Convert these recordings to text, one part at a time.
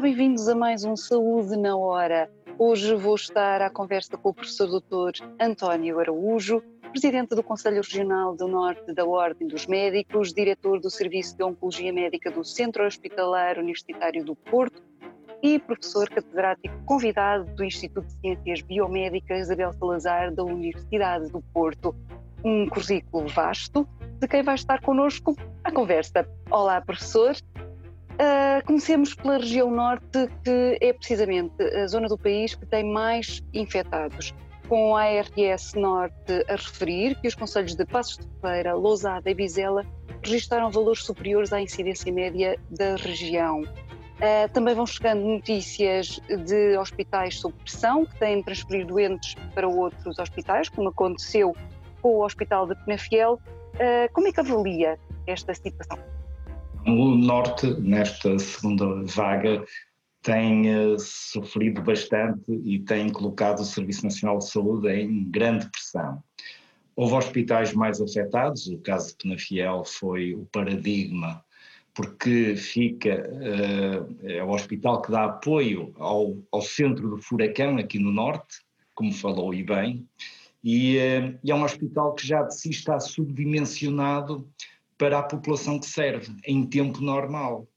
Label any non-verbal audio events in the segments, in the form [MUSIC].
Bem-vindos a mais um Saúde na Hora. Hoje vou estar à conversa com o professor Dr. António Araújo, presidente do Conselho Regional do Norte da Ordem dos Médicos, diretor do Serviço de Oncologia Médica do Centro Hospitalar Universitário do Porto e professor catedrático convidado do Instituto de Ciências Biomédicas Isabel Salazar da Universidade do Porto. Um currículo vasto de quem vai estar connosco à conversa. Olá, professor. Uh, comecemos pela região norte, que é precisamente a zona do país que tem mais infectados, com a ARS Norte a referir que os conselhos de Passos de Feira, Lousada e Vizela registraram valores superiores à incidência média da região. Uh, também vão chegando notícias de hospitais sob pressão, que têm de transferir doentes para outros hospitais, como aconteceu com o Hospital de Penafiel. Uh, como é que avalia esta situação? O Norte, nesta segunda vaga, tem uh, sofrido bastante e tem colocado o Serviço Nacional de Saúde em grande pressão. Houve hospitais mais afetados, o caso de Penafiel foi o paradigma, porque fica, uh, é o hospital que dá apoio ao, ao centro do furacão aqui no Norte, como falou e bem, e, uh, e é um hospital que já de si está subdimensionado para a população que serve em tempo normal.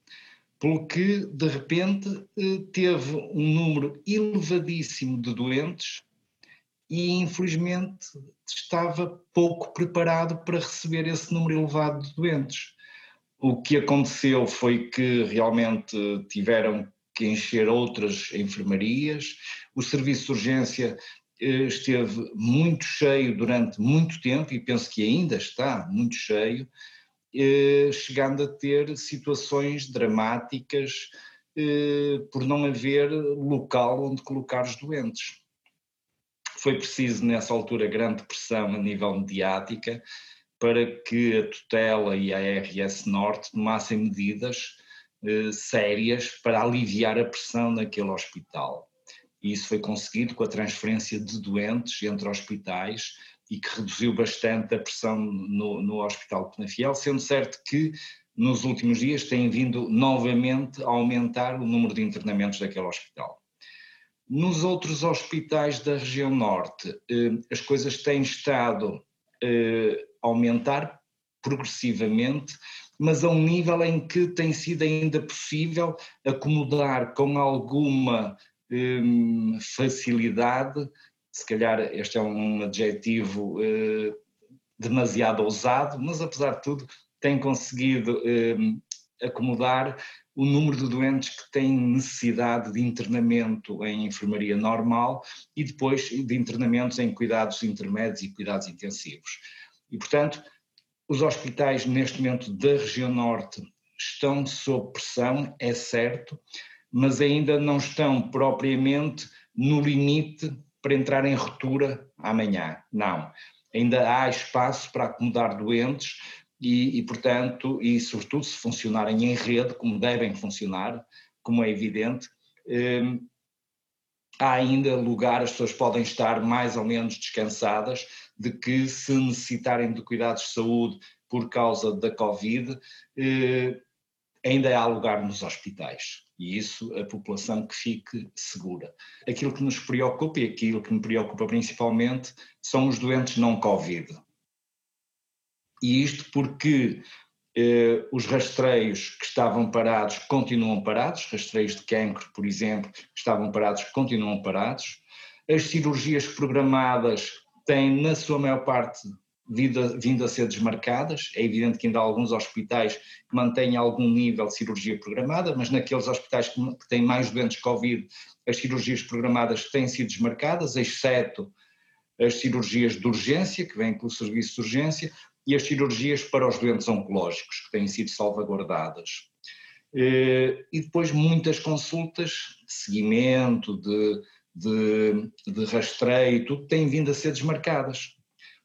Pelo que, de repente, eh, teve um número elevadíssimo de doentes e, infelizmente, estava pouco preparado para receber esse número elevado de doentes. O que aconteceu foi que realmente tiveram que encher outras enfermarias, o serviço de urgência eh, esteve muito cheio durante muito tempo e penso que ainda está muito cheio, chegando a ter situações dramáticas eh, por não haver local onde colocar os doentes. Foi preciso, nessa altura, grande pressão a nível mediática para que a tutela e a RS Norte tomassem medidas eh, sérias para aliviar a pressão naquele hospital. E isso foi conseguido com a transferência de doentes entre hospitais e que reduziu bastante a pressão no, no Hospital Penafiel, sendo certo que nos últimos dias tem vindo novamente a aumentar o número de internamentos daquele hospital. Nos outros hospitais da região norte, eh, as coisas têm estado eh, a aumentar progressivamente, mas a um nível em que tem sido ainda possível acomodar com alguma eh, facilidade se calhar este é um adjetivo eh, demasiado ousado, mas apesar de tudo tem conseguido eh, acomodar o número de doentes que têm necessidade de internamento em enfermaria normal e depois de internamentos em cuidados intermédios e cuidados intensivos. E, portanto, os hospitais neste momento da região norte estão sob pressão, é certo, mas ainda não estão propriamente no limite para entrar em ruptura amanhã. Não. Ainda há espaço para acomodar doentes e, e, portanto, e sobretudo se funcionarem em rede, como devem funcionar, como é evidente, eh, há ainda lugar, as pessoas podem estar mais ou menos descansadas de que se necessitarem de cuidados de saúde por causa da Covid, eh, ainda há lugar nos hospitais e isso a população que fique segura. Aquilo que nos preocupa e aquilo que me preocupa principalmente são os doentes não Covid. E isto porque eh, os rastreios que estavam parados continuam parados, rastreios de cancro, por exemplo, que estavam parados continuam parados, as cirurgias programadas têm, na sua maior parte, vindo, vindo a ser desmarcadas. É evidente que ainda há alguns hospitais que mantêm algum nível de cirurgia programada, mas naqueles hospitais que, que têm mais doentes Covid, as cirurgias programadas têm sido desmarcadas, exceto as cirurgias de urgência, que vêm pelo serviço de urgência, e as cirurgias para os doentes oncológicos, que têm sido salvaguardadas. Eh, e depois muitas consultas de seguimento, de, de, de rastreio, tudo têm vindo a ser desmarcadas.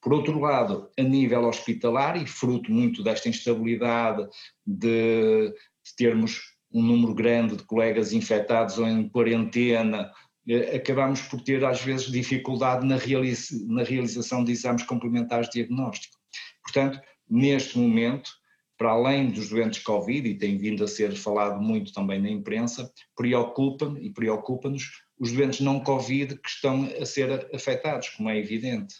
Por outro lado, a nível hospitalar, e fruto muito desta instabilidade de, de termos um número grande de colegas infectados ou em quarentena, eh, acabamos por ter às vezes dificuldade na, realiza na realização de exames complementares de diagnóstico. Portanto, neste momento, para além dos doentes Covid, e tem vindo a ser falado muito também na imprensa, preocupa e preocupa-nos os doentes não Covid que estão a ser afetados, como é evidente.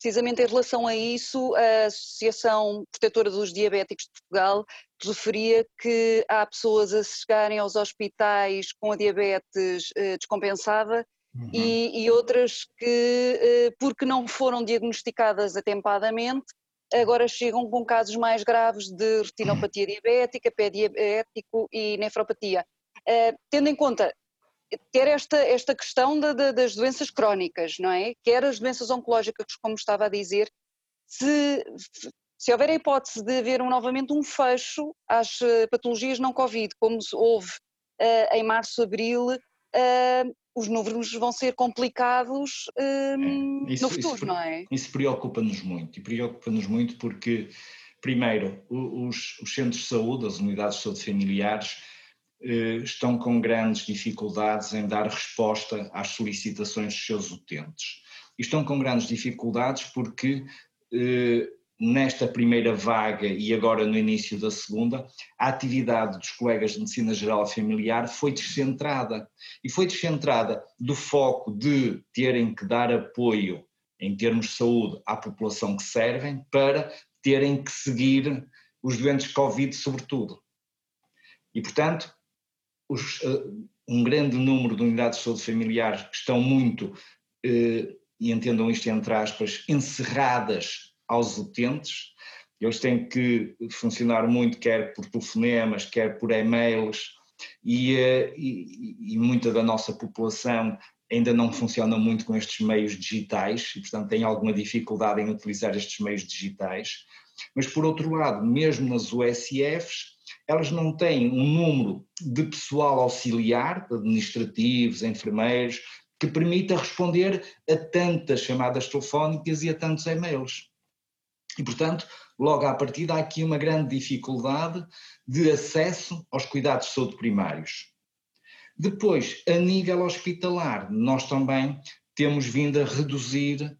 Precisamente em relação a isso, a Associação Protetora dos Diabéticos de Portugal referia que há pessoas a chegarem aos hospitais com a diabetes eh, descompensada uhum. e, e, outras que, eh, porque não foram diagnosticadas atempadamente, agora chegam com casos mais graves de retinopatia diabética, pé diabético e nefropatia. Uh, tendo em conta ter esta, esta questão de, de, das doenças crónicas, não é? Quer as doenças oncológicas, como estava a dizer, se, se houver a hipótese de haver um, novamente um fecho às eh, patologias não Covid, como houve uh, em março, abril, uh, os números vão ser complicados um, é, isso, no futuro, isso, não é? Isso preocupa-nos muito, e preocupa-nos muito porque, primeiro, os, os, centros de saúde, as unidades de saúde familiares, estão com grandes dificuldades em dar resposta às solicitações dos seus utentes. E estão com grandes dificuldades porque eh, nesta primeira vaga e agora no início da segunda, a atividade dos colegas de Medicina Geral Familiar foi descentrada. E foi descentrada do foco de terem que dar apoio em termos de saúde à população que servem para terem que seguir os doentes Covid, sobretudo. E, portanto, os, uh, um grande número de unidades de saúde familiar estão muito, uh, e entendam isto entre aspas, encerradas aos utentes. Eles têm que funcionar muito, quer por telefonemas, quer por e-mails, e, eh, e, e muita da nossa população ainda não funciona muito com estes meios digitais e, portanto, tem alguma dificuldade em utilizar estes meios digitais. Mas, por outro lado, mesmo nas USFs, elas não têm um número de pessoal auxiliar, administrativos, enfermeiros, que permita responder a tantas chamadas telefónicas e a tantos e-mails. E, portanto, logo à partida há aqui uma grande dificuldade de acesso aos cuidados de saúde primários. Depois, a nível hospitalar, nós também temos vindo a reduzir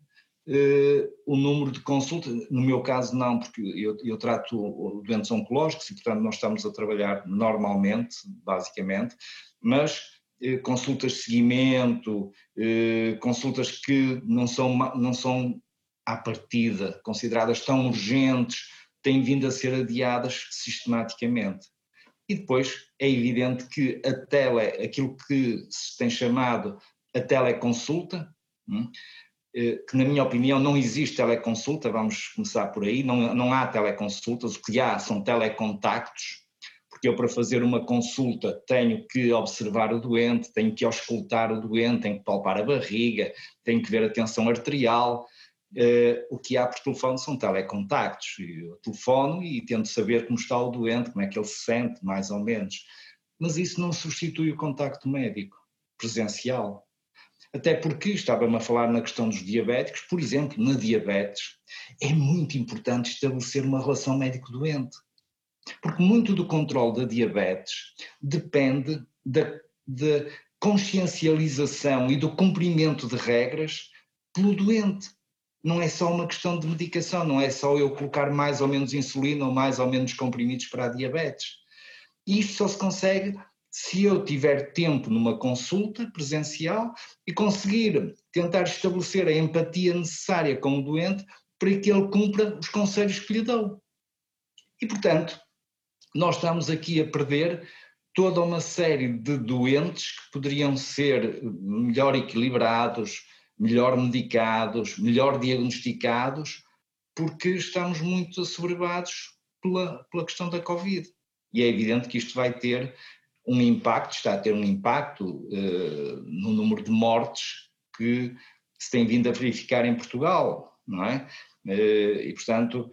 eh, o número de consultas, no meu caso não, porque eu, eu trato doentes oncológicos e, portanto, nós estamos a trabalhar normalmente, basicamente, mas eh, consultas de seguimento, eh, consultas que não são, não são à partida consideradas tão urgentes têm vindo a ser adiadas sistematicamente. E depois é evidente que a tele, aquilo que se tem chamado a teleconsulta, hum, que na minha opinião não existe teleconsulta, vamos começar por aí, não, não há teleconsultas, o que há são telecontactos, porque eu para fazer uma consulta tenho que observar o doente, tenho que auscultar o doente, tenho que palpar a barriga, tenho que ver a tensão arterial, Uh, o que há por telefone são telecontactos. Eu telefono e tento saber como está o doente, como é que ele se sente, mais ou menos. Mas isso não substitui o contacto médico presencial. Até porque estava-me a falar na questão dos diabéticos, por exemplo, na diabetes, é muito importante estabelecer uma relação médico-doente. Porque muito do controle da diabetes depende da, consciencialização e do cumprimento de regras pelo doente não é só uma questão de medicação, não é só eu colocar mais ou menos insulina ou mais ou menos comprimidos para a diabetes. Isto só se consegue se eu tiver tempo numa consulta presencial e conseguir tentar estabelecer a empatia necessária com o doente para que ele cumpra os conselhos que lhe dou. E, portanto, nós estamos aqui a perder toda uma série de doentes que poderiam ser melhor equilibrados, melhor medicados, melhor diagnosticados, porque estamos muito assoberbados pela, pela questão da Covid. E é evidente que isto vai ter um impacto, está a ter um impacto uh, no número de mortes que se tem vindo a verificar em Portugal, não é? Uh, e, portanto,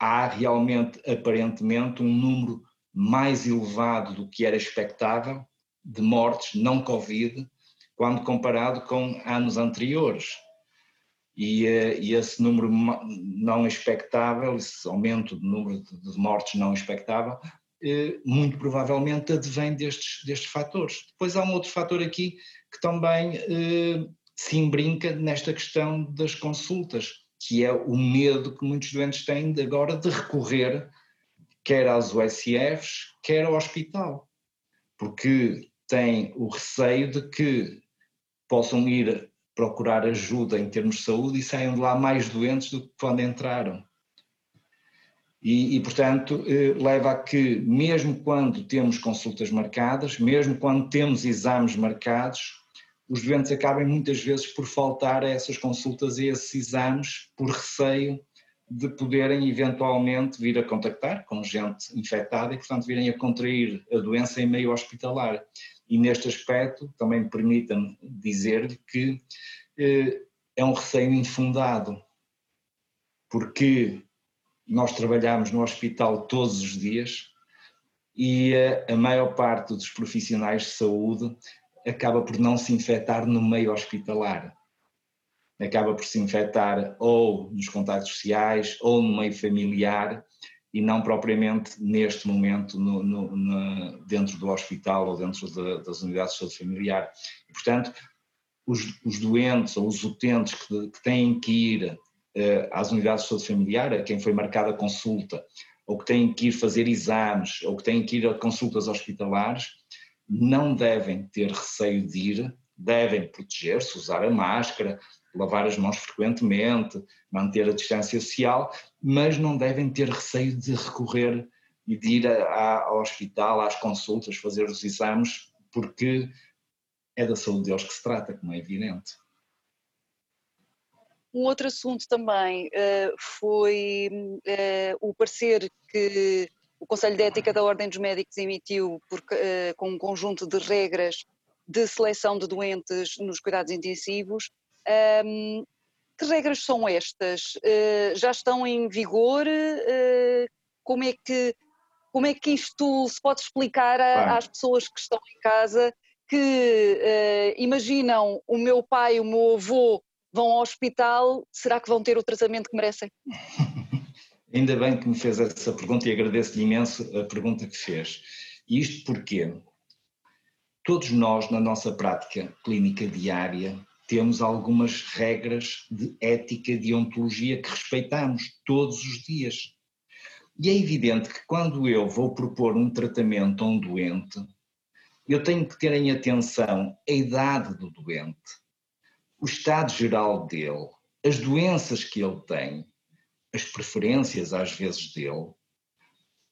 há realmente, aparentemente, um número mais elevado do que era expectável de mortes não Covid quando comparado com anos anteriores. E, eh, e, esse número não expectável, esse aumento de número de mortes não expectável, muito provavelmente advém destes, destes fatores. Depois há um outro fator aqui que também eh, se embrinca nesta questão das consultas, que é o medo que muitos doentes têm de agora de recorrer quer às USFs, quer ao hospital, porque tem o receio de que possam ir procurar ajuda em termos de saúde e saiam de lá mais doentes do que quando entraram. E, e, portanto, eh, leva a que, mesmo quando temos consultas marcadas, mesmo quando temos exames marcados, os doentes acabem muitas vezes por faltar a essas consultas e esses exames por receio de poderem eventualmente vir a contactar com gente infectada e, portanto, virem a contrair a doença em meio hospitalar. E neste aspecto, também permita-me dizer-lhe que eh, é um receio infundado, porque nós trabalhamos no hospital todos os dias e a, a maior parte dos profissionais de saúde acaba por não se infectar no meio hospitalar. Acaba por se infectar ou nos contactos sociais ou no meio familiar e não propriamente neste momento no, no, no, dentro do hospital ou dentro de, das unidades de saúde familiar. E, portanto, os, os, doentes ou os utentes que, que têm que ir eh, às unidades de saúde familiar, a quem foi marcada a consulta, ou que têm que ir fazer exames, ou que têm que ir a consultas hospitalares, não devem ter receio de ir, devem proteger-se, usar a máscara, lavar as mãos frequentemente, manter a distância social, mas não devem ter receio de recorrer e de ir a, a, ao hospital, às consultas, fazer os exames, porque é da saúde deles que se trata, como é evidente. Um outro assunto também uh, foi uh, o parecer que o Conselho de Ética da Ordem dos Médicos emitiu por, uh, com um conjunto de regras de seleção de doentes nos cuidados intensivos. Um, que regras são estas? já estão em vigor? como, é que, como é que isto se pode explicar a, às pessoas que estão em casa que imaginam o meu pai, o meu avô vão ao hospital, será que vão ter o tratamento que merecem? [LAUGHS] Ainda bem que me fez essa pergunta e agradeço-lhe imenso a pergunta que fez. E isto porque todos nós, na nossa prática clínica diária, temos algumas regras de ética de ontologia que respeitamos todos os dias. E é evidente que quando eu vou propor um tratamento a um doente, eu tenho que ter em atenção a idade do doente, o estado geral dele, as doenças que ele tem, as preferências às vezes dele,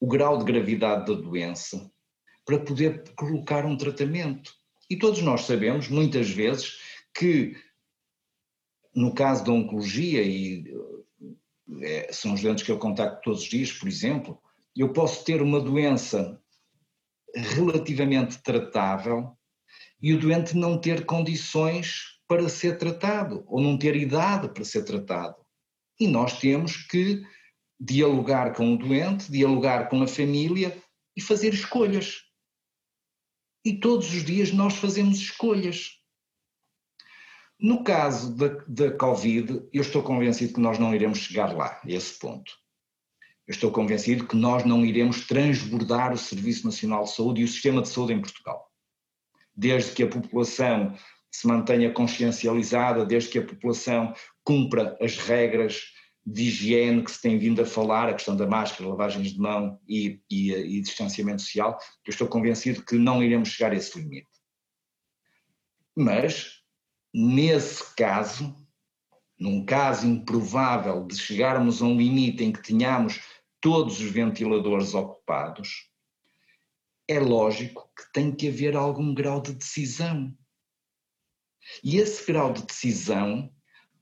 o grau de gravidade da doença, para poder colocar um tratamento. E todos nós sabemos, muitas vezes, que no caso da oncologia, e é, são os doentes que eu contacto todos os dias, por exemplo, eu posso ter uma doença relativamente tratável e o doente não ter condições para ser tratado, ou não ter idade para ser tratado. E nós temos que dialogar com o doente, dialogar com a família e fazer escolhas. E todos os dias nós fazemos escolhas. No caso da, da Covid, eu estou convencido que nós não iremos chegar lá, a esse ponto. Eu estou convencido que nós não iremos transbordar o Serviço Nacional de Saúde e o sistema de saúde em Portugal. Desde que a população se mantenha consciencializada, desde que a população cumpra as regras de higiene que se tem vindo a falar, a questão da máscara, lavagens de mão e, e, e distanciamento social, eu estou convencido que não iremos chegar a esse limite. Mas, nesse caso, num caso improvável de chegarmos a um limite em que tenhamos todos os ventiladores ocupados, é lógico que tem que haver algum grau de decisão. E esse grau de decisão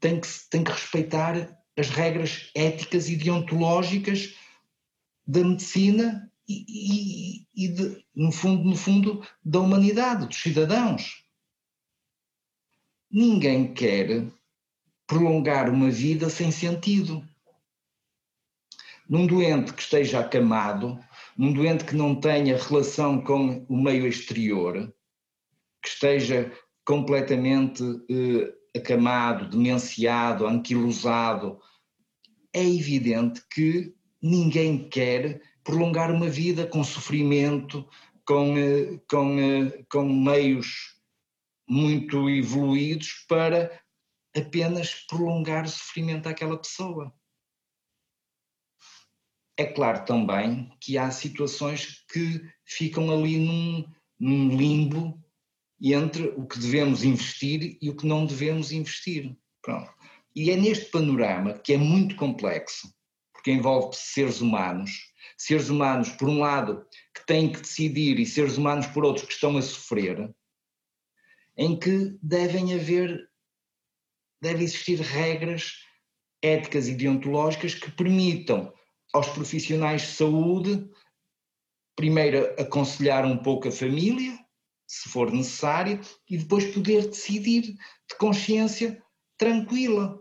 tem que, tem que respeitar as regras éticas e deontológicas da medicina e, e, e de, no, fundo, no fundo, da humanidade, dos cidadãos. Ninguém quer prolongar uma vida sem sentido. Num doente que esteja acamado, num doente que não tenha relação com o meio exterior, que esteja completamente eh, acamado, demenciado, anquilosado, é evidente que ninguém quer prolongar uma vida com sofrimento, com, eh, com, eh, com meios muito evoluídos para apenas prolongar o sofrimento àquela pessoa. é claro também que há situações que ficam ali num, num limbo entre o que devemos investir e o que não devemos investir. Pronto. E é neste panorama que é muito complexo, porque envolve seres humanos, seres humanos, por um lado, que têm que decidir, e seres humanos, por outros, que estão a sofrer, em que devem haver, devem existir regras éticas e deontológicas que permitam aos profissionais de saúde, primeiro aconselhar um pouco a família, se for necessário, e depois poder decidir de consciência tranquila.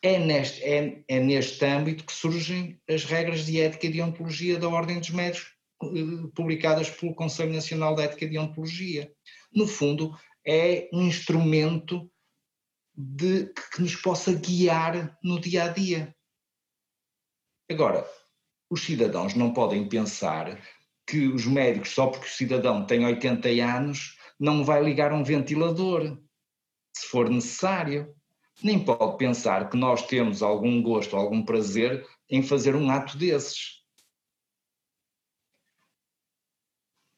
É neste, é, é neste âmbito que surgem as regras de ética e de ontologia da Ordem dos Médicos, eh, publicadas pelo Conselho Nacional de Ética e de Ontologia. No fundo, é um instrumento de, que nos possa guiar no dia a dia. Agora, os cidadãos não podem pensar que os médicos, só porque o cidadão tem 80 anos, não vai ligar um ventilador, se for necessário. Nem pode pensar que nós temos algum gosto, algum prazer em fazer um ato desses.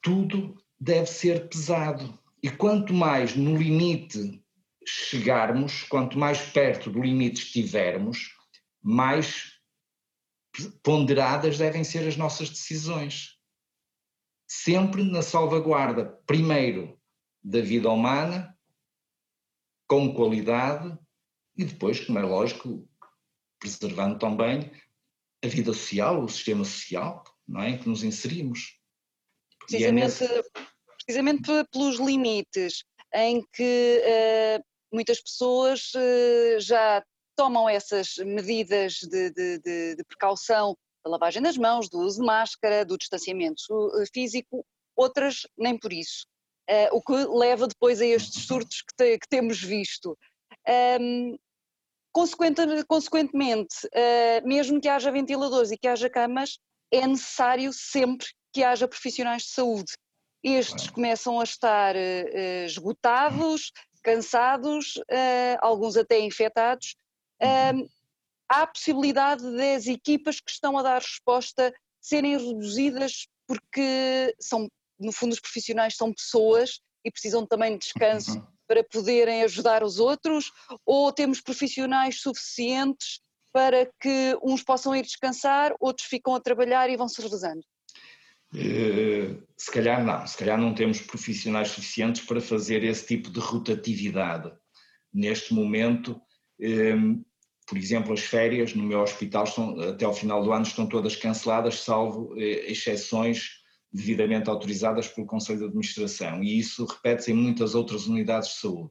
Tudo deve ser pesado. E quanto mais no limite chegarmos, quanto mais perto do limite estivermos, mais ponderadas devem ser as nossas decisões. Sempre na salvaguarda, primeiro, da vida humana, com qualidade, e depois, como é lógico, preservando também a vida social, o sistema social não é, em que nos inserimos. É precisamente, é nesse... precisamente pelos limites em que uh, muitas pessoas uh, já tomam essas medidas de, de, de, de precaução da lavagem das mãos, do uso de máscara, do distanciamento eh, físico, outras nem por isso. Uh, o que leva depois a estes surtos que, te, que temos visto. Um, consequente, consequentemente, uh, mesmo que haja ventiladores e que haja camas, é necessário sempre que haja profissionais de saúde. Estes começam a estar uh, esgotados, cansados, alguns até infectados, há a possibilidade das equipas que estão a dar resposta serem reduzidas porque são, no fundo, os profissionais são pessoas e precisam também de descanso uhum. para poderem ajudar os outros, ou temos profissionais suficientes para que uns possam ir descansar, outros ficam a trabalhar e vão se revezando? Uh, se calhar não, se calhar não temos profissionais suficientes para fazer esse tipo de rotatividade. Neste momento, um, por exemplo, as férias no meu hospital estão, até ao final do ano estão todas canceladas, salvo eh, exceções devidamente autorizadas pelo Conselho de Administração, e isso repete-se em muitas outras unidades de saúde.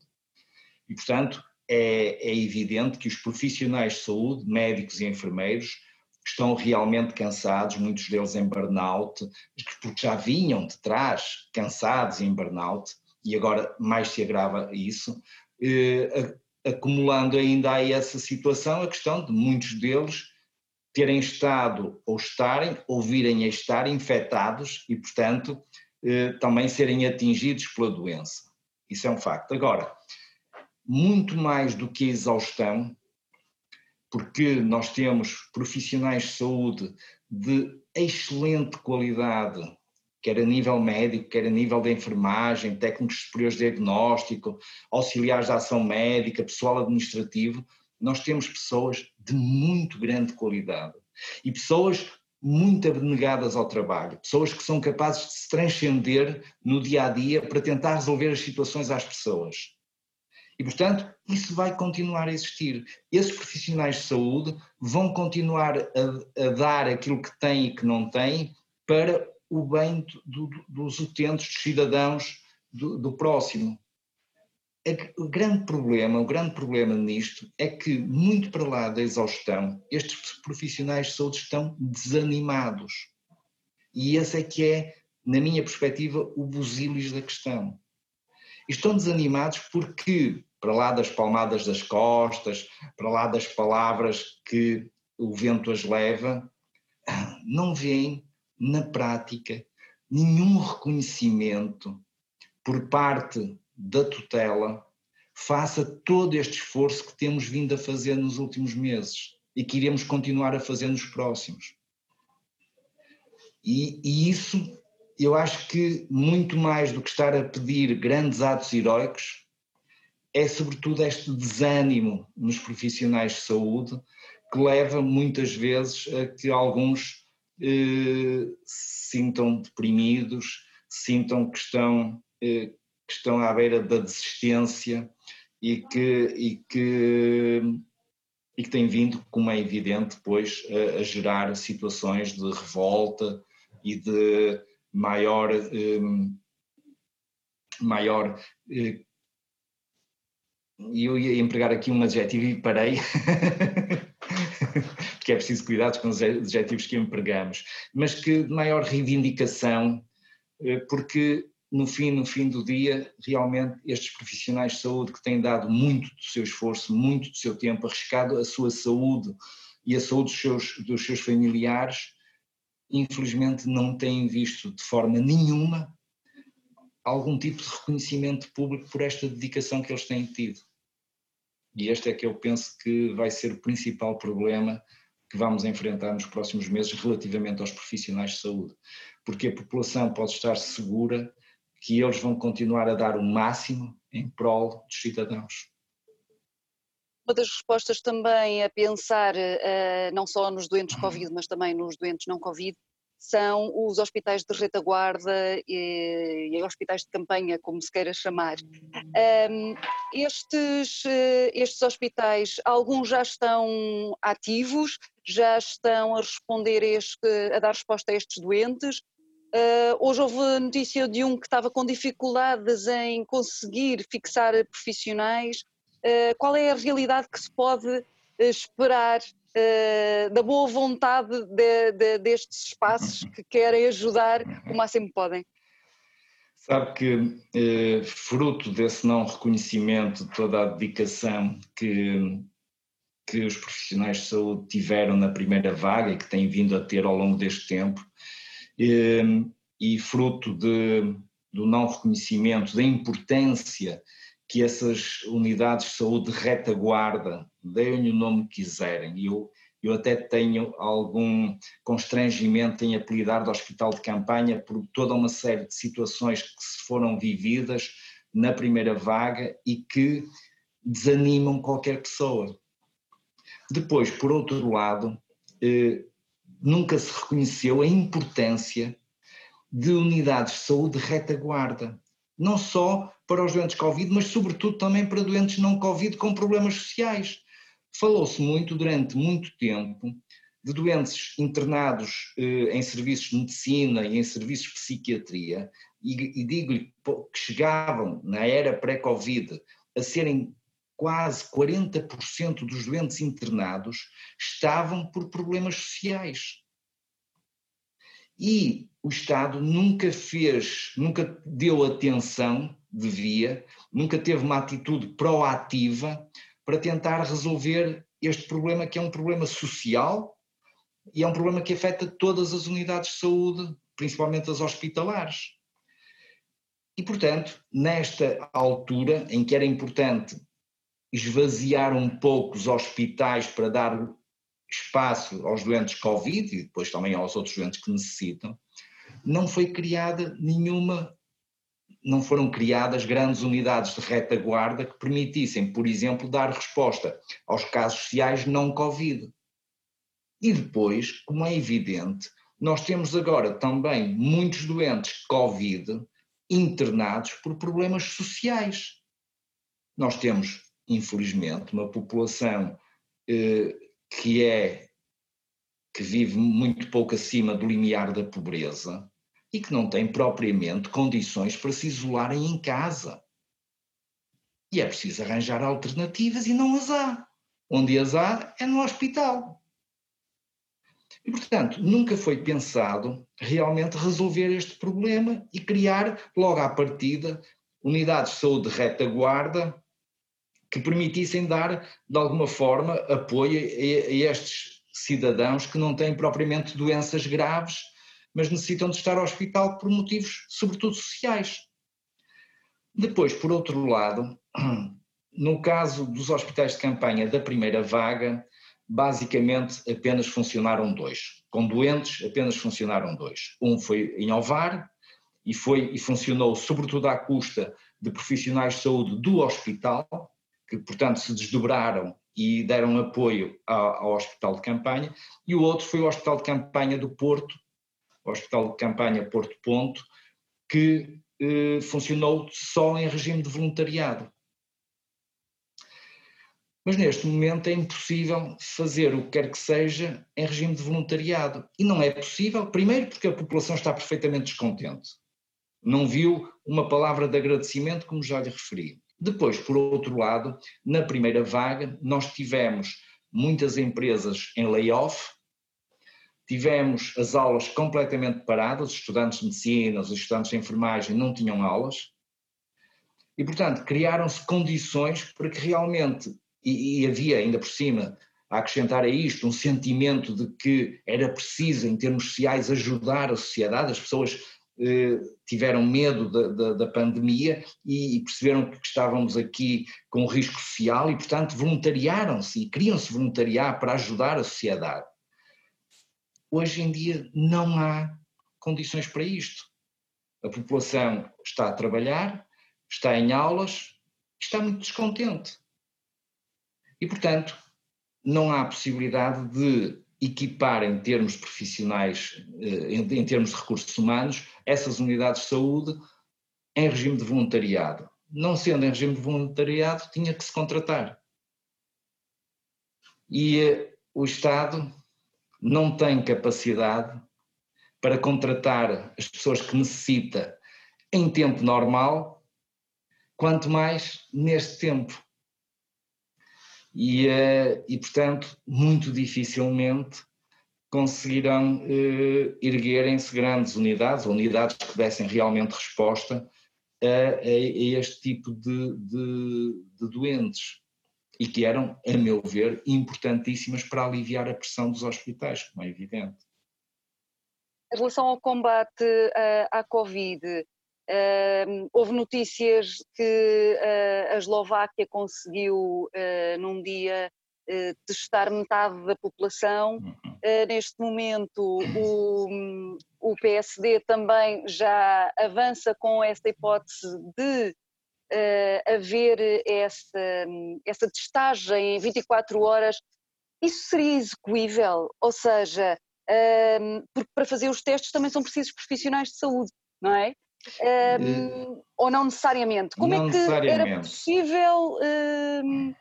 E, portanto, é, é evidente que os profissionais de saúde, médicos e enfermeiros, estão realmente cansados, muitos deles em burnout, porque já vinham de trás cansados em burnout, e agora mais se agrava isso. Acumulando ainda aí essa situação a questão de muitos deles terem estado ou estarem ou virem a estar infectados e, portanto, eh, também serem atingidos pela doença. Isso é um facto. Agora, muito mais do que a exaustão, porque nós temos profissionais de saúde de excelente qualidade quer a nível médico, quer a nível da enfermagem, técnicos superiores de diagnóstico, auxiliares de ação médica, pessoal administrativo, nós temos pessoas de muito grande qualidade e pessoas muito abnegadas ao trabalho, pessoas que são capazes de se transcender no dia a dia para tentar resolver as situações às pessoas. E, portanto, isso vai continuar a existir. Esses profissionais de saúde vão continuar a, a dar aquilo que têm e que não têm para o bem do, do, dos utentes, dos cidadãos do, do próximo. O grande problema, o grande problema nisto é que, muito para lá da exaustão, estes profissionais de saúde estão desanimados. E esse é que é, na minha perspectiva, o busilis da questão. Estão desanimados porque, para lá das palmadas das costas, para lá das palavras que o vento as leva, não veem na prática, nenhum reconhecimento por parte da tutela faça todo este esforço que temos vindo a fazer nos últimos meses. e que iremos continuar a fazer nos próximos. E, e isso, eu acho que muito mais do que estar a pedir grandes atos heróicos, é sobretudo este desânimo nos profissionais de saúde que leva muitas vezes a que alguns eh, sintam deprimidos, sintam que estão, eh, que estão à beira da desistência e que, e que, e que têm vindo, como é evidente, depois a, a gerar situações de revolta e de maior, eh, maior eu ia empregar aqui um adjetivo e parei, [LAUGHS] porque é preciso cuidado com os adjetivos que empregamos, mas que de maior reivindicação, eh, porque no fim, no fim do dia, realmente estes profissionais de saúde que têm dado muito do seu esforço, muito do seu tempo, arriscado a sua saúde e a saúde dos seus, dos seus familiares, infelizmente não têm visto de forma nenhuma algum tipo de reconhecimento público por esta dedicação que eles têm tido. E este é que eu penso que vai ser o principal problema que vamos enfrentar nos próximos meses relativamente aos profissionais de saúde. Porque a população pode estar segura que eles vão continuar a dar o máximo em prol dos cidadãos. Uma das respostas também a pensar uh, não só nos doentes [CLEARS THROAT] Covid, mas também nos doentes não Covid, são os hospitais de retaguarda e, e hospitais de campanha, como se queira chamar. Um, estes, eh, estes hospitais, alguns já estão ativos, já estão a responder, a, este, a dar resposta a estes doentes. Uh, hoje houve notícia de um que estava com dificuldades em conseguir fixar profissionais. Uh, qual é a realidade que se pode esperar uh, da boa vontade de, de, destes espaços que querem ajudar o máximo que podem? Sabe que, eh, fruto desse não reconhecimento toda a dedicação que, que os profissionais de saúde tiveram na primeira vaga e que têm vindo a ter ao longo deste tempo, eh, e fruto de, do não reconhecimento da importância que essas unidades de saúde de retaguarda, deem o nome que quiserem, eu, eu até tenho algum constrangimento em apelidar de hospital de campanha por toda uma série de situações que se foram vividas na primeira vaga e que desanimam qualquer pessoa. Depois, por outro lado, eh, nunca se reconheceu a importância de unidades de saúde de retaguarda não só para os doentes Covid, mas sobretudo também para doentes não Covid com problemas sociais. Falou-se muito durante muito tempo de doentes internados eh, em serviços de medicina e em serviços de psiquiatria, e, e digo-lhe que chegavam na era pré-Covid a serem quase 40% dos doentes internados estavam por problemas sociais. E o Estado nunca fez, nunca deu atenção devia, nunca teve uma atitude proativa para tentar resolver este problema que é um problema social e é um problema que afeta todas as unidades de saúde, principalmente as hospitalares. E, portanto, nesta altura em que era importante esvaziar um pouco os hospitais para dar espaço aos doentes Covid e depois também aos outros doentes que necessitam, não foi criada nenhuma, não foram criadas grandes unidades de retaguarda que permitissem, por exemplo, dar resposta aos casos sociais não Covid. E depois, como é evidente, nós temos agora também muitos doentes Covid internados por problemas sociais. Nós temos, infelizmente, uma população eh, que é que vive muito pouco acima do limiar da pobreza e que não tem propriamente condições para se isolarem em casa. E é preciso arranjar alternativas e não as há. Onde as há é no hospital. E, portanto, nunca foi pensado realmente resolver este problema e criar, logo à partida, unidades de saúde de retaguarda que permitissem dar, de alguma forma, apoio a, a estes cidadãos que não têm propriamente doenças graves, mas necessitam de estar ao hospital por motivos, sobretudo, sociais. Depois, por outro lado, [CLEARS THROAT] no caso dos hospitais de campanha da primeira vaga, basicamente apenas funcionaram dois. Com doentes, apenas funcionaram dois. Um foi em Ovar e, foi, e funcionou sobretudo à custa de profissionais de saúde do hospital, que portanto se desdobraram e deram apoio ao, ao hospital de campanha, e o outro foi o hospital de campanha do Porto, hospital de campanha Porto Ponto, que eh, funcionou só em regime de voluntariado. Mas neste momento é impossível fazer o que quer que seja em regime de voluntariado. E não é possível, primeiro porque a população está perfeitamente descontente. Não viu uma palavra de agradecimento, como já lhe referi. Depois, por outro lado, na primeira vaga, nós tivemos muitas empresas em layoff, tivemos as aulas completamente paradas, os estudantes de medicina, os estudantes de enfermagem não tinham aulas, e portanto criaram-se condições para que realmente e, e havia ainda por cima a acrescentar a isto um sentimento de que era preciso, em termos sociais, ajudar a sociedade, as pessoas eh, tiveram medo da, da, da pandemia e, e, perceberam que estávamos aqui com risco social e, portanto, voluntariaram-se e queriam-se voluntariar para ajudar a sociedade. Hoje em dia não há condições para isto. A população está a trabalhar, está em aulas, está muito descontente. E, portanto, não há possibilidade de equipar em termos profissionais, eh, em termos de recursos humanos, essas unidades de saúde em regime de voluntariado. Não sendo em regime de voluntariado, tinha que se contratar. E eh, o Estado não tem capacidade para contratar as pessoas que necessita em tempo normal, quanto mais neste tempo. E, uh, e portanto, muito dificilmente conseguirão uh, erguerem-se grandes unidades, unidades que dessem realmente resposta a, a, a este tipo de, de, de, doentes e que eram, a meu ver, importantíssimas para aliviar a pressão dos hospitais, como é evidente. Em relação ao combate uh, à Covid, Uh, houve notícias que uh, a Eslováquia conseguiu, uh, num dia, eh, testar metade da população. Uhum. neste momento, o, o, PSD também já avança com essa hipótese de haver essa, essa testagem em 24 horas. Isso seria execuível? Ou seja, porque para fazer os testes também são precisos profissionais de saúde, não é? Um, ou não necessariamente? Como não é que era possível um,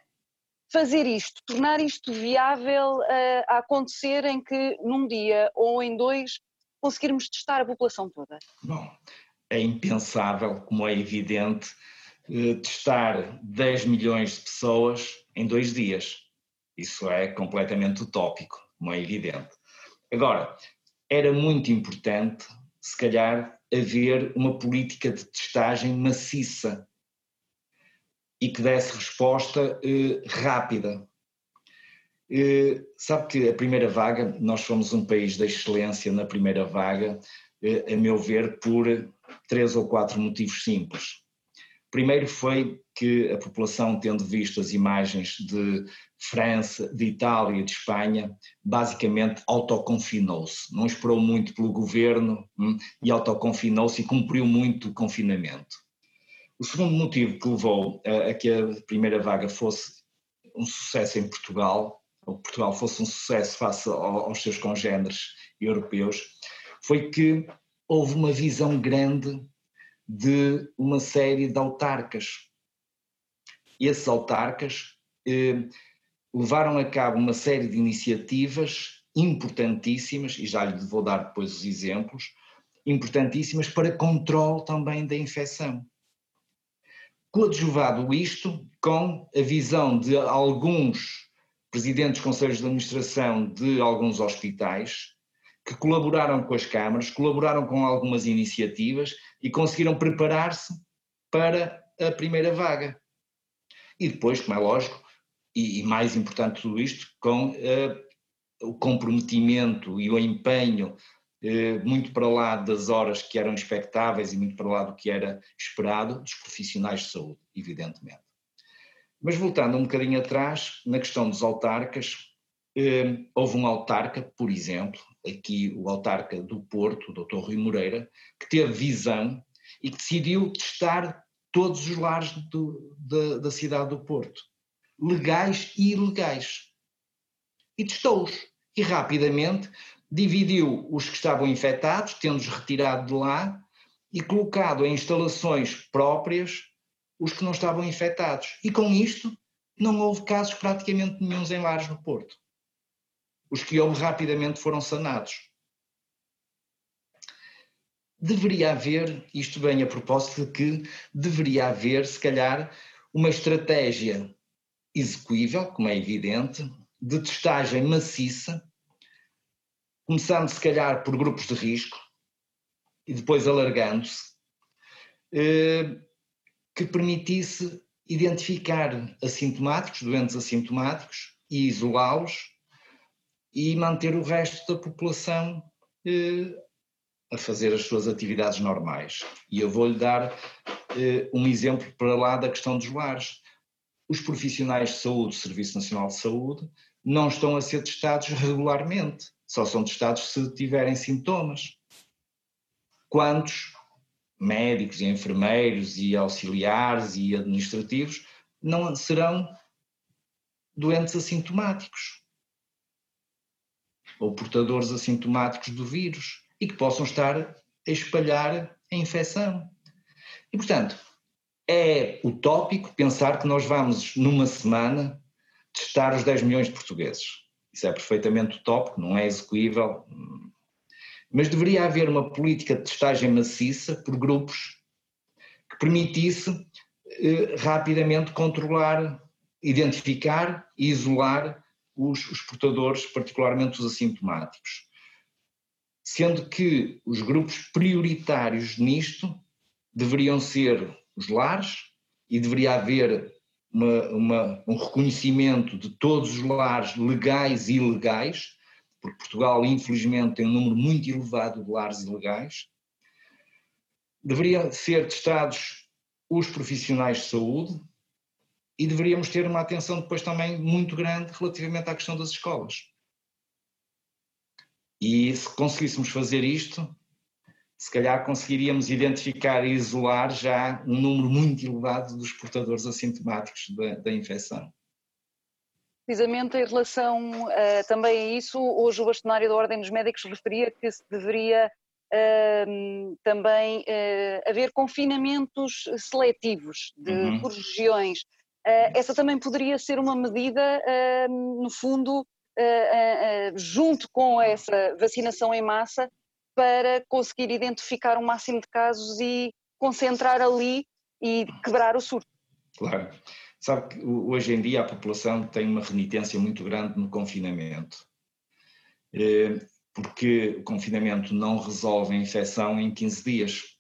fazer isto, tornar isto viável uh, a acontecer em que num dia ou em dois conseguirmos testar a população toda? Bom, é impensável, como é evidente, eh, testar 10 milhões de pessoas em dois dias. Isso é completamente utópico, como é evidente. Agora, era muito importante, se calhar, haver uma política de testagem maciça e que desse resposta eh, rápida. Eh, sabe que a primeira vaga, nós fomos um país de excelência na primeira vaga, eh, a meu ver, por três ou quatro motivos simples. Primeiro foi que a população, tendo visto as imagens de França, de Itália, de Espanha, basicamente autoconfinou-se. Não esperou muito pelo governo hum, e autoconfinou-se e cumpriu muito o confinamento. O segundo motivo que levou a, a que a primeira vaga fosse um sucesso em Portugal, ou Portugal fosse um sucesso face aos seus congêneres europeus, foi que houve uma visão grande de uma série de autarcas. Esses autarcas eh, levaram a cabo uma série de iniciativas importantíssimas, e já lhe vou dar depois os exemplos, importantíssimas para controle também da infecção. Coadjuvado isto com a visão de alguns presidentes de conselhos de administração de alguns hospitais, que colaboraram com as câmaras, colaboraram com algumas iniciativas e conseguiram preparar-se para a primeira vaga. E depois, como é lógico, e, e mais importante de tudo isto, com uh, o comprometimento e o empenho uh, muito para lá das horas que eram expectáveis e muito para lá do que era esperado dos profissionais de saúde, evidentemente. Mas voltando um bocadinho atrás, na questão dos autarcas, eh, houve um autarca, por exemplo, aqui o autarca do Porto, o Dr. Rui Moreira, que teve visão e que decidiu testar todos os lares do, da, da cidade do Porto, legais e ilegais. E testou-os. E rapidamente dividiu os que estavam infectados, tendo-os retirado de lá, e colocado em instalações próprias os que não estavam infectados. E com isto não houve casos praticamente nenhums em lares no Porto. Os que houve rapidamente foram sanados. Deveria haver, isto bem a propósito de que deveria haver, se calhar, uma estratégia execuível, como é evidente, de testagem maciça, começando se calhar por grupos de risco e depois alargando-se, eh, que permitisse identificar assintomáticos, doentes assintomáticos e isolá-los e manter o resto da população eh, a fazer as suas atividades normais. E eu vou-lhe dar eh, um exemplo para lá da questão dos lares. Os profissionais de saúde, o Serviço Nacional de Saúde, não estão a ser testados regularmente, só são testados se tiverem sintomas. Quantos médicos e enfermeiros e auxiliares e administrativos não serão doentes assintomáticos ou portadores assintomáticos do vírus e que possam estar a espalhar a infecção. E, portanto, é utópico pensar que nós vamos, numa semana, testar os 10 milhões de portugueses. Isso é perfeitamente utópico, não é execuível, mas deveria haver uma política de testagem maciça por grupos que permitisse eh, rapidamente controlar, identificar e isolar os, os portadores, particularmente os assintomáticos. Sendo que os grupos prioritários nisto deveriam ser os lares e deveria haver uma, uma, um reconhecimento de todos os lares legais e ilegais, porque Portugal, infelizmente, tem um número muito elevado de lares ilegais. Deveriam ser testados os profissionais de saúde e deveríamos ter uma atenção depois também muito grande relativamente à questão das escolas. E se conseguíssemos fazer isto, se calhar conseguiríamos identificar e isolar já um número muito elevado dos portadores assintomáticos da, da infecção. Precisamente em relação uh, também a isso, hoje o bastonário da Ordem dos Médicos referia que se deveria uh, também uh, haver confinamentos seletivos de, uhum. por regiões. Eh, essa também poderia ser uma medida, no fundo, junto com essa vacinação em massa, para conseguir identificar o um máximo de casos e concentrar ali e quebrar o surto. Claro. Sabe que hoje em dia a população tem uma renitência muito grande no confinamento, eh, porque o confinamento não resolve a infecção em 15 dias.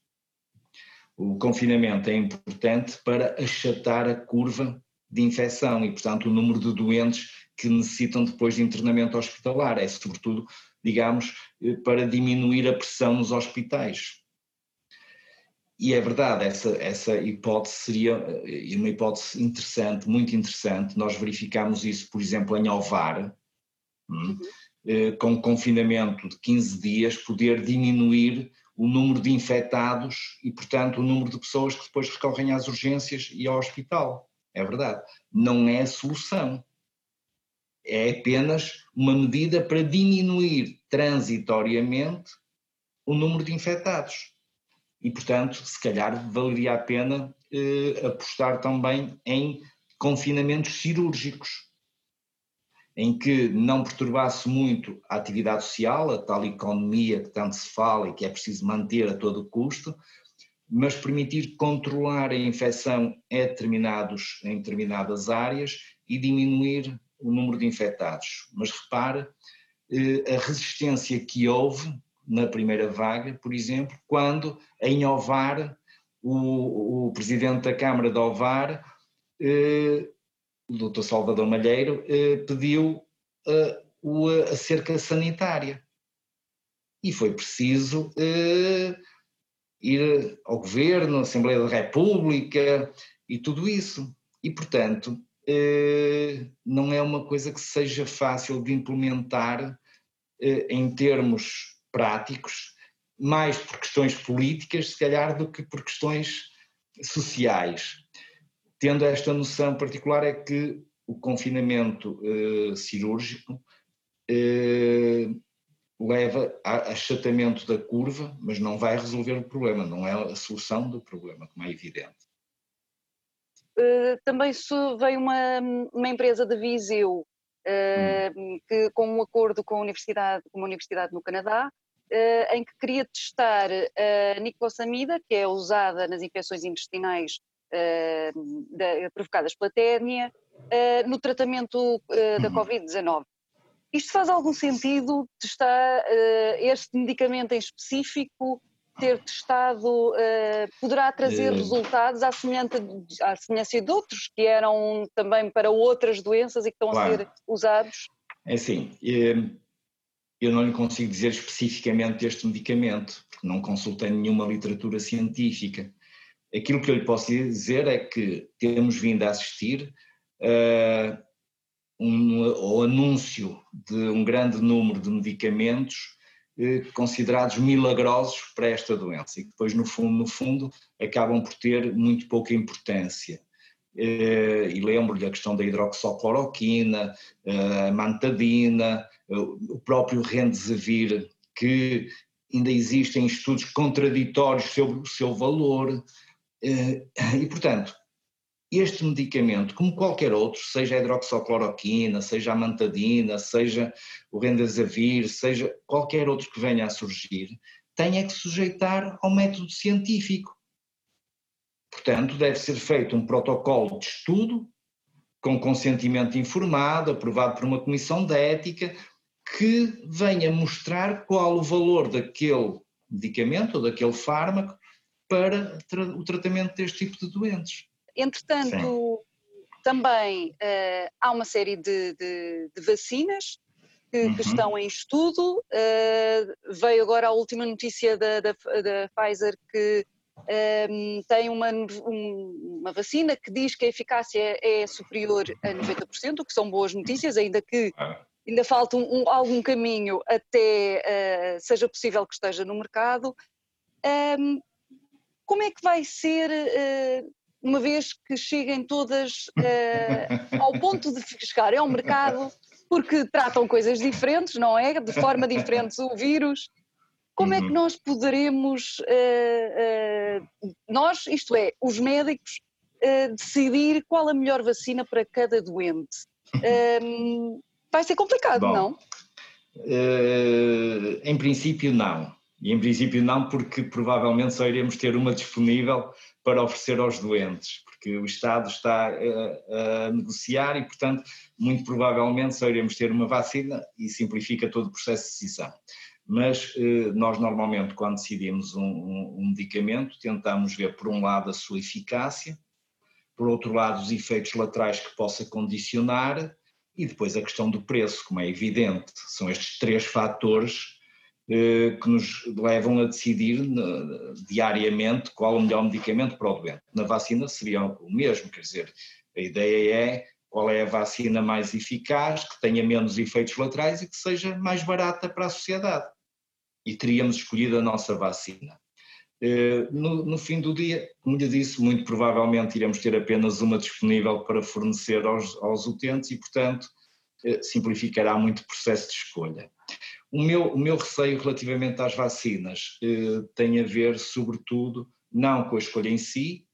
O confinamento é importante para achatar a curva de infecção e, portanto, o número de doentes que necessitam depois de internamento hospitalar. É, sobretudo, digamos, eh, para diminuir a pressão nos hospitais. E é verdade, essa, essa hipótese seria eh, uma hipótese interessante, muito interessante. Nós verificamos isso, por exemplo, em Ovar, hum, uhum. Eh, com confinamento de 15 dias, poder diminuir o número de infectados e, portanto, o número de pessoas que depois recorrem às urgências e ao hospital. É verdade. Não é a solução. É apenas uma medida para diminuir transitoriamente o número de infectados e, portanto, se calhar valeria a pena eh, apostar também em confinamentos cirúrgicos, em que não perturbasse muito a atividade social, a tal economia que tanto se fala e que é preciso manter a todo custo, mas permitir controlar a infecção em, determinados, em determinadas áreas e diminuir o número de infectados. Mas repare, eh, a resistência que houve na primeira vaga, por exemplo, quando em Ovar, o, o presidente da Câmara de Ovar, eh, o Dr. Salvador Malheiro, eh, pediu eh, a cerca sanitária. E foi preciso eh, ir ao governo, à Assembleia da República e tudo isso. E, portanto, não é uma coisa que seja fácil de implementar em termos práticos, mais por questões políticas, se calhar, do que por questões sociais. Tendo esta noção particular é que o confinamento eh, cirúrgico eh, leva a achatamento da curva, mas não vai resolver o problema, não é a solução do problema, como é evidente. Uh, também veio uma, uma empresa de Viseu uh, hum. que, com um acordo com a universidade, com uma universidade no Canadá, uh, em que queria testar a niclosamida, que é usada nas infecções intestinais da, provocadas pela ténia, no tratamento da uhum. Covid-19. Isto faz algum sentido? Testar este medicamento em específico, ter testado, uh, poderá trazer uh, resultados à semelhança, à semelhança de outros que eram também para outras doenças e que estão claro. a ser usados? É assim, eu não lhe consigo dizer especificamente deste medicamento, porque não consultei nenhuma literatura científica. Aquilo que eu lhe posso dizer é que temos vindo a assistir uh, um, o anúncio de um grande número de medicamentos eh, considerados milagrosos para esta doença e que depois no fundo, no fundo acabam por ter muito pouca importância. Eh, e lembro-lhe a questão da hidroxocloroquina, a mantadina, o próprio Rendesavir, que ainda existem estudos contraditórios sobre o seu valor. E, portanto, este medicamento, como qualquer outro, seja a hidroxocloroquina, seja a mantadina, seja o rendesavir, seja qualquer outro que venha a surgir, tem é que sujeitar ao método científico. Portanto, deve ser feito um protocolo de estudo, com consentimento informado, aprovado por uma comissão de ética, que venha mostrar qual o valor daquele medicamento ou daquele fármaco para o tratamento deste tipo de doentes. Entretanto, Sim. também uh, há uma série de, de, de vacinas que, uhum. que, estão em estudo. Uh, veio agora a última notícia da, da, da Pfizer que um, ehm, tem uma, um, uma, vacina que diz que a eficácia é superior a 90%, o que são boas notícias, ainda que ainda falta um, algum caminho até uh, seja possível que esteja no mercado. Como é que vai ser uh, uma vez que cheguem todas uh, ao ponto de chegarem ao mercado, porque tratam coisas diferentes, não é? De forma diferente o vírus. Como é que uhum. nós poderemos, uh, nós, isto é, os médicos, decidir qual a melhor vacina para cada doente? [LAUGHS] Ehm, vai ser complicado, Bom, não? em princípio, não. E em princípio não, porque provavelmente só iremos ter uma disponível para oferecer aos doentes, porque o Estado está a, a, negociar e, portanto, muito provavelmente só iremos ter uma vacina e simplifica todo o processo de decisão. Mas eh, nós normalmente, quando decidimos um, um, um medicamento, tentamos ver, por um lado, a sua eficácia, por outro lado, os efeitos laterais que possa condicionar e depois a questão do preço, como é evidente. São estes três fatores eh, que nos levam a decidir diariamente qual o melhor medicamento para o doente. Na vacina seria o mesmo, quer dizer, a ideia é qual é a vacina mais eficaz, que tenha menos efeitos laterais e que seja mais barata para a sociedade. E teríamos escolhido a nossa vacina. Eh, no, no, fim do dia, como lhe disse, muito provavelmente iremos ter apenas uma disponível para fornecer aos, aos utentes e, portanto, eh, simplificará muito o processo de escolha. O meu, o meu receio relativamente às vacinas eh, tem a ver, sobretudo, não com a escolha em si,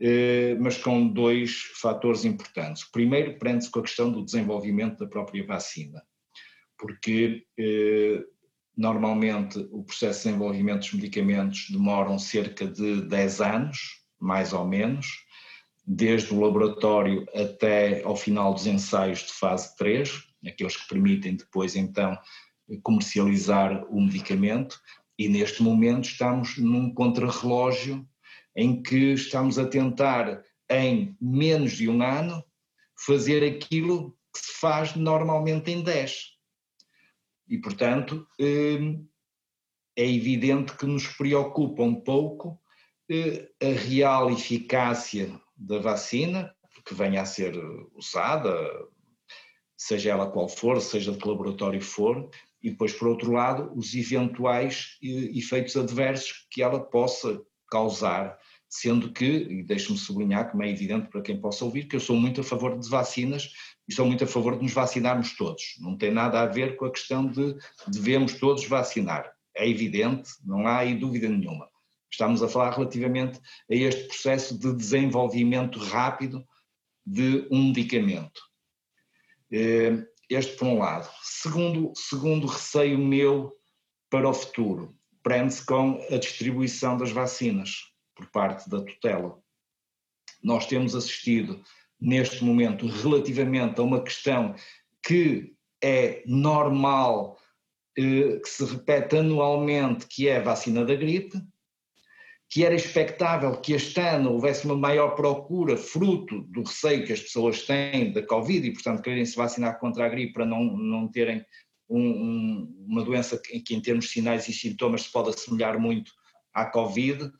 eh, mas com dois fatores importantes. O primeiro prende-se com a questão do desenvolvimento da própria vacina, porque eh, normalmente o processo de desenvolvimento dos medicamentos demoram cerca de 10 anos, mais ou menos, desde o laboratório até ao final dos ensaios de fase 3, aqueles que permitem depois então comercializar o medicamento e neste momento estamos num contrarrelógio em que estamos a tentar em menos de um ano fazer aquilo que se faz normalmente em 10. E portanto hum, é evidente que nos preocupa um pouco eh, a real eficácia da vacina, que venha a ser usada, seja ela qual for, seja de que laboratório for, e depois, por outro lado, os eventuais efeitos adversos que ela possa causar, sendo que, e deixe-me sublinhar, como é evidente para quem possa ouvir, que eu sou muito a favor de vacinas e sou muito a favor de nos vacinarmos todos. Não tem nada a ver com a questão de devemos todos vacinar. É evidente, não há aí dúvida nenhuma. Estamos a falar relativamente a este processo de desenvolvimento rápido de um medicamento. Eh, este por um lado. Segundo, segundo receio meu para o futuro, prende-se com a distribuição das vacinas por parte da tutela. Nós temos assistido neste momento relativamente a uma questão que é normal, eh, que se repete anualmente, que é a vacina da gripe, que era expectável que este ano houvesse uma maior procura, fruto do receio que as pessoas têm da Covid e, portanto, querem se vacinar contra a gripe para não, não terem um, um, uma doença que, que, em termos de sinais e sintomas, se pode assemelhar muito à Covid.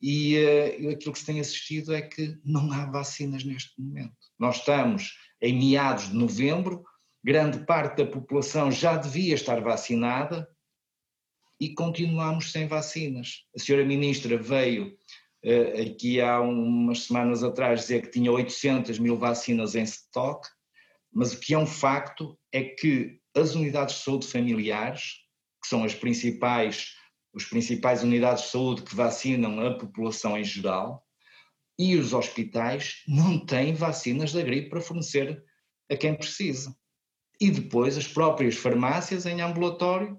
E uh, aquilo que se tem assistido é que não há vacinas neste momento. Nós estamos em meados de novembro, grande parte da população já devia estar vacinada, e continuamos sem vacinas. A senhora ministra veio uh, aqui há umas semanas atrás dizer que tinha 800 mil vacinas em stock, mas o que é um facto é que as unidades de saúde familiares, que são as principais, os principais unidades de saúde que vacinam a população em geral, e os hospitais não têm vacinas da gripe para fornecer a quem precisa. E depois as próprias farmácias em ambulatório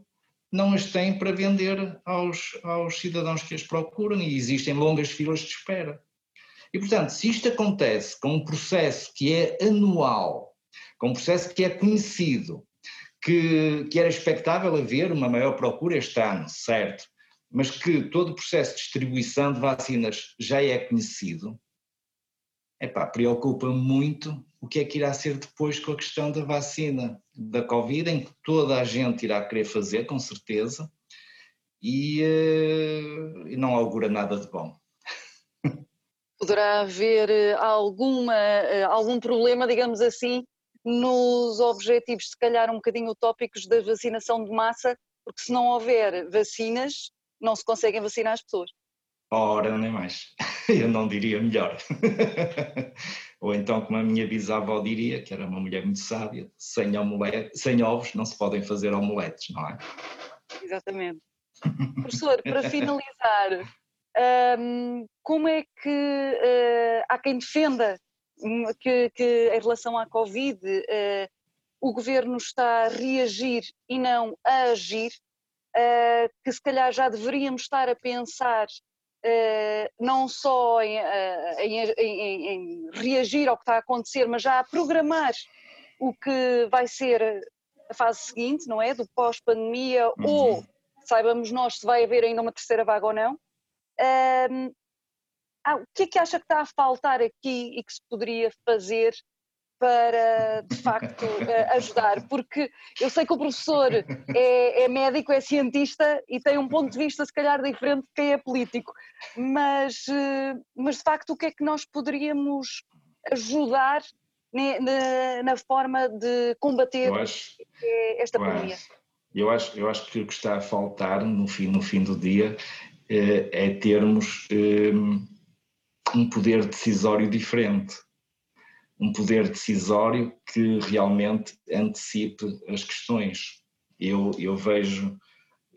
não as têm para vender aos, aos cidadãos que as procuram e existem longas filas de espera. E, portanto, se isto acontece com um processo que é anual, com um processo que é conhecido, que, que era expectável haver uma maior procura este ano, certo, mas que todo o processo de distribuição de vacinas já é conhecido, epá, preocupa muito o que é que irá ser depois com a questão da vacina da Covid, em que toda a gente irá querer fazer, com certeza, e, uh, e não augura nada de bom. [LAUGHS] Poderá haver eh, alguma, eh, algum problema, digamos assim, nos objetivos, se calhar um bocadinho utópicos da vacinação de massa, porque se não houver vacinas, não se conseguem vacinar as pessoas. Ora, nem mais. [LAUGHS] Eu não diria melhor. [LAUGHS] Ou então, como a minha bisavó diria, que era uma mulher muito sábia, sem, omelete, sem ovos não se podem fazer omeletes, não é? Exatamente. Professor, para finalizar, um, como é que uh, há quem defenda que, que, em relação à Covid uh, o governo está a reagir e não a agir, uh, que se calhar já deveríamos estar a pensar não só em, uh, em, em, em, reagir ao que está a acontecer, mas já a programar o que vai ser a fase seguinte, não é? Do pós-pandemia, uhum. ou saibamos nós se vai haver ainda uma terceira vaga ou não. Uh, ah, o que é que acha que está a faltar aqui e que se poderia fazer para, de facto, [LAUGHS] eh, ajudar, porque eu sei que o professor é, é, médico, é cientista e tem um ponto de vista, se calhar, diferente de quem é político, mas, eh, mas de facto, o que é que nós poderíamos ajudar na, na forma de combater acho, esta pandemia? Eu acho, eu acho que o que está a faltar no fim, no fim do dia é termos um poder decisório diferente um poder decisório que realmente antecipe as questões. Eu, eu vejo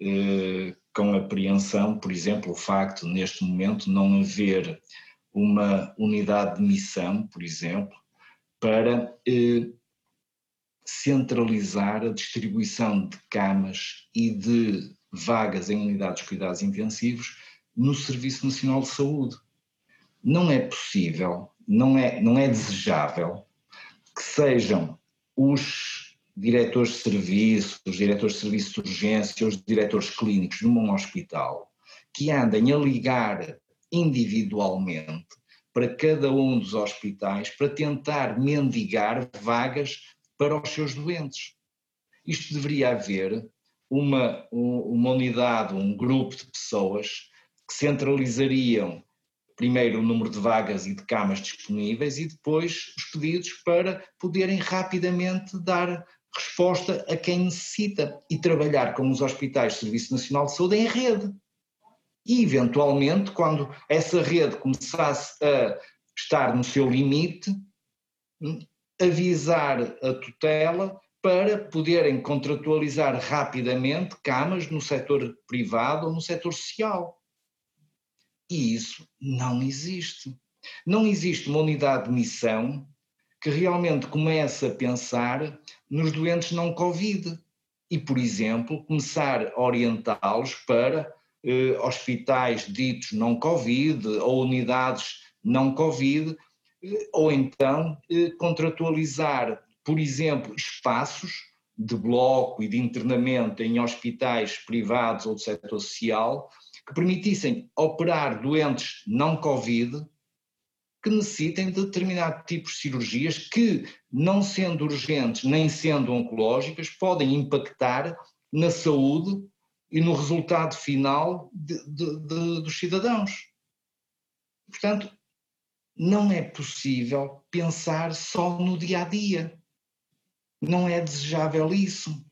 eh, com apreensão, por exemplo, o facto, neste momento, não haver uma unidade de missão, por exemplo, para eh, centralizar a distribuição de camas e de vagas em unidades de cuidados intensivos no Serviço Nacional de Saúde. Não é possível não é, não é desejável que sejam os diretores de serviço, os diretores de serviço de urgência, os diretores clínicos num hospital que andem a ligar individualmente para cada um dos hospitais para tentar mendigar vagas para os seus doentes. Isto deveria haver uma, uma unidade, um grupo de pessoas que centralizariam primeiro o número de vagas e de camas disponíveis e depois os pedidos para poderem rapidamente dar resposta a quem necessita e trabalhar com os hospitais de Serviço Nacional de Saúde em rede. E, eventualmente, quando essa rede começasse a estar no seu limite, avisar a tutela para poderem contratualizar rapidamente camas no setor privado ou no setor social. E isso não existe. Não existe uma unidade de missão que realmente comece a pensar nos doentes não Covid e, por exemplo, começar a orientá-los para eh, hospitais ditos não Covid ou unidades não Covid, eh, ou então eh, contratualizar, por exemplo, espaços de bloco e de internamento em hospitais privados ou do setor social que permitissem operar doentes não Covid que necessitem de determinado tipo de cirurgias que, não sendo urgentes nem sendo oncológicas, podem impactar na saúde e no resultado final de, de, de, dos cidadãos. Portanto, não é possível pensar só no dia a dia. Não é desejável isso.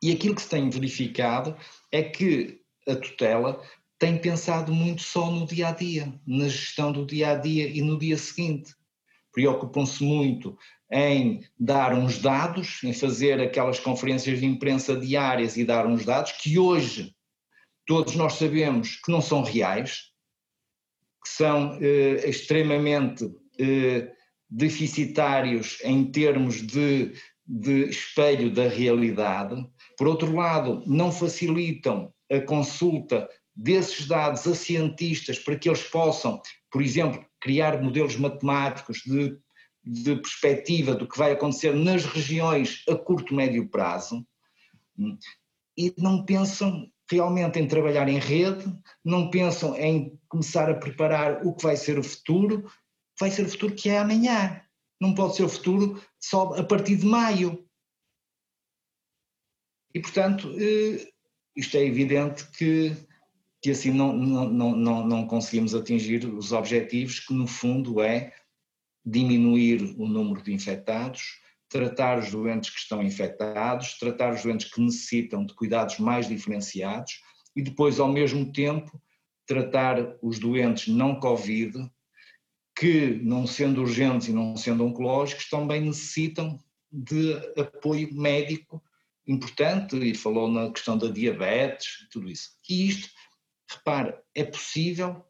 E aquilo que se tem verificado é que a tutela tem pensado muito só no dia a dia, na gestão do dia a dia e no dia seguinte. Preocupam-se muito em dar uns dados, em fazer aquelas conferências de imprensa diárias e dar uns dados que hoje todos nós sabemos que não são reais, que são eh, extremamente eh, deficitários em termos de, de espelho da realidade. Por outro lado, não facilitam a consulta desses dados a cientistas para que eles possam, por exemplo, criar modelos matemáticos de, de perspectiva do que vai acontecer nas regiões a curto, médio prazo, e não pensam realmente em trabalhar em rede, não pensam em começar a preparar o que vai ser o futuro, vai ser o futuro que é amanhã. Não pode ser o futuro só a partir de maio. E, portanto, eh, isto é evidente que, que assim não, não, não, não conseguimos atingir os objetivos, que no fundo é diminuir o número de infectados, tratar os doentes que estão infectados, tratar os doentes que necessitam de cuidados mais diferenciados e depois, ao mesmo tempo, tratar os doentes não Covid, que, não sendo urgentes e não sendo oncológicos, também necessitam de apoio médico importante, e falou na questão da diabetes, tudo isso. E isto, repare, é possível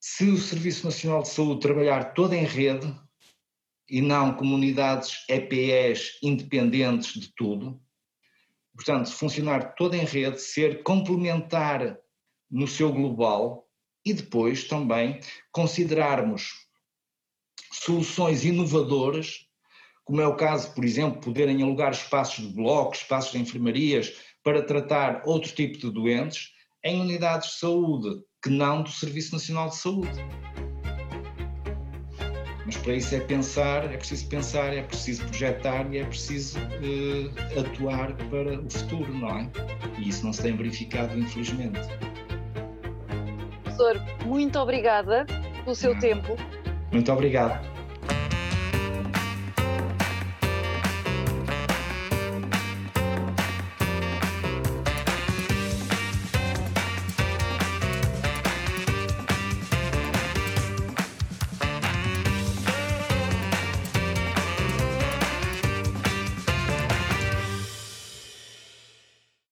se o Serviço Nacional de Saúde trabalhar todo em rede, e não comunidades EPEs independentes de tudo. Portanto, funcionar todo em rede, ser complementar no seu global e depois também considerarmos soluções inovadoras, como é o caso, por exemplo, poderem alugar espaços de blocos, espaços de enfermarias para tratar outro tipo de doentes em unidades de saúde que não do Serviço Nacional de Saúde. Mas para isso é pensar, é preciso pensar, é preciso projetar e é preciso uh, atuar para o futuro, não é? E isso não se tem verificado, infelizmente. Professor, muito obrigada pelo seu tempo. Muito obrigado.